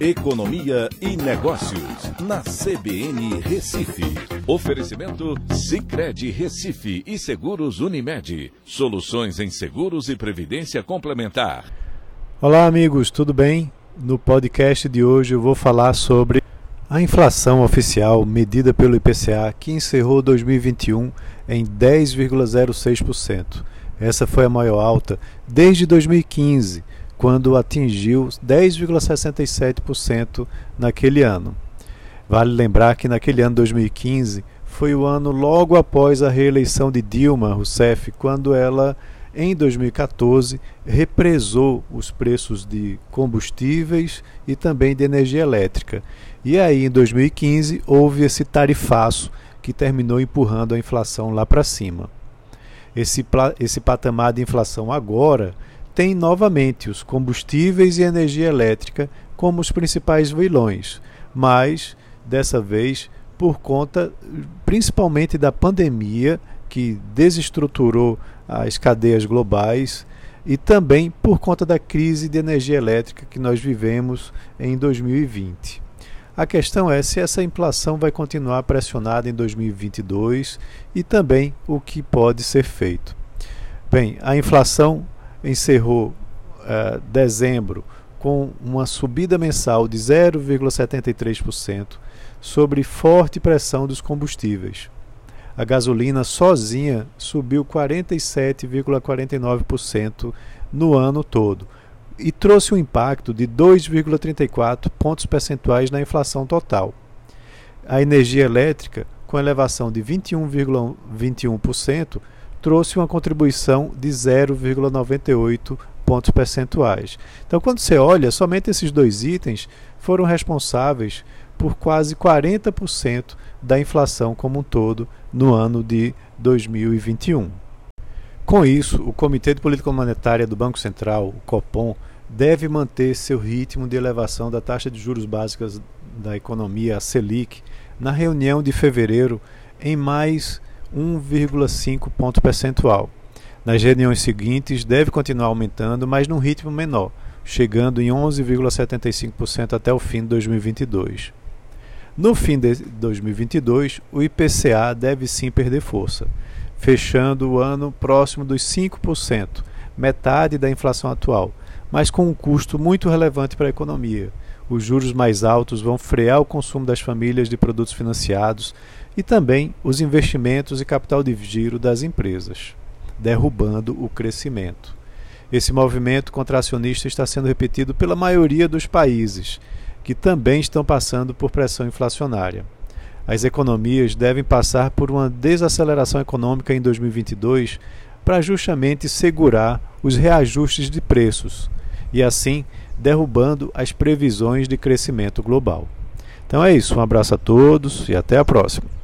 Economia e Negócios, na CBN Recife. Oferecimento Cicred Recife e Seguros Unimed. Soluções em seguros e previdência complementar. Olá, amigos, tudo bem? No podcast de hoje eu vou falar sobre a inflação oficial medida pelo IPCA, que encerrou 2021 em 10,06%. Essa foi a maior alta desde 2015 quando atingiu 10,67% naquele ano. Vale lembrar que naquele ano 2015 foi o ano logo após a reeleição de Dilma Rousseff, quando ela, em 2014, represou os preços de combustíveis e também de energia elétrica. E aí, em 2015, houve esse tarifaço que terminou empurrando a inflação lá para cima. Esse, esse patamar de inflação agora tem novamente os combustíveis e energia elétrica como os principais vilões, mas dessa vez por conta principalmente da pandemia que desestruturou as cadeias globais e também por conta da crise de energia elétrica que nós vivemos em 2020. A questão é se essa inflação vai continuar pressionada em 2022 e também o que pode ser feito. Bem, a inflação encerrou uh, dezembro com uma subida mensal de 0,73% sobre forte pressão dos combustíveis. A gasolina sozinha subiu 47,49% no ano todo e trouxe um impacto de 2,34 pontos percentuais na inflação total. A energia elétrica, com elevação de 21,21%, trouxe uma contribuição de 0,98 pontos percentuais. Então, quando você olha, somente esses dois itens foram responsáveis por quase 40% da inflação como um todo no ano de 2021. Com isso, o Comitê de Política Monetária do Banco Central, o Copom, deve manter seu ritmo de elevação da taxa de juros básicas da economia, a Selic, na reunião de fevereiro em mais 1,5 ponto percentual. Nas reuniões seguintes, deve continuar aumentando, mas num ritmo menor, chegando em 11,75% até o fim de 2022. No fim de 2022, o IPCA deve sim perder força, fechando o ano próximo dos 5%, metade da inflação atual, mas com um custo muito relevante para a economia. Os juros mais altos vão frear o consumo das famílias de produtos financiados e também os investimentos e capital de giro das empresas, derrubando o crescimento. Esse movimento contracionista está sendo repetido pela maioria dos países, que também estão passando por pressão inflacionária. As economias devem passar por uma desaceleração econômica em 2022 para justamente segurar os reajustes de preços e, assim, derrubando as previsões de crescimento global. Então é isso, um abraço a todos e até a próxima.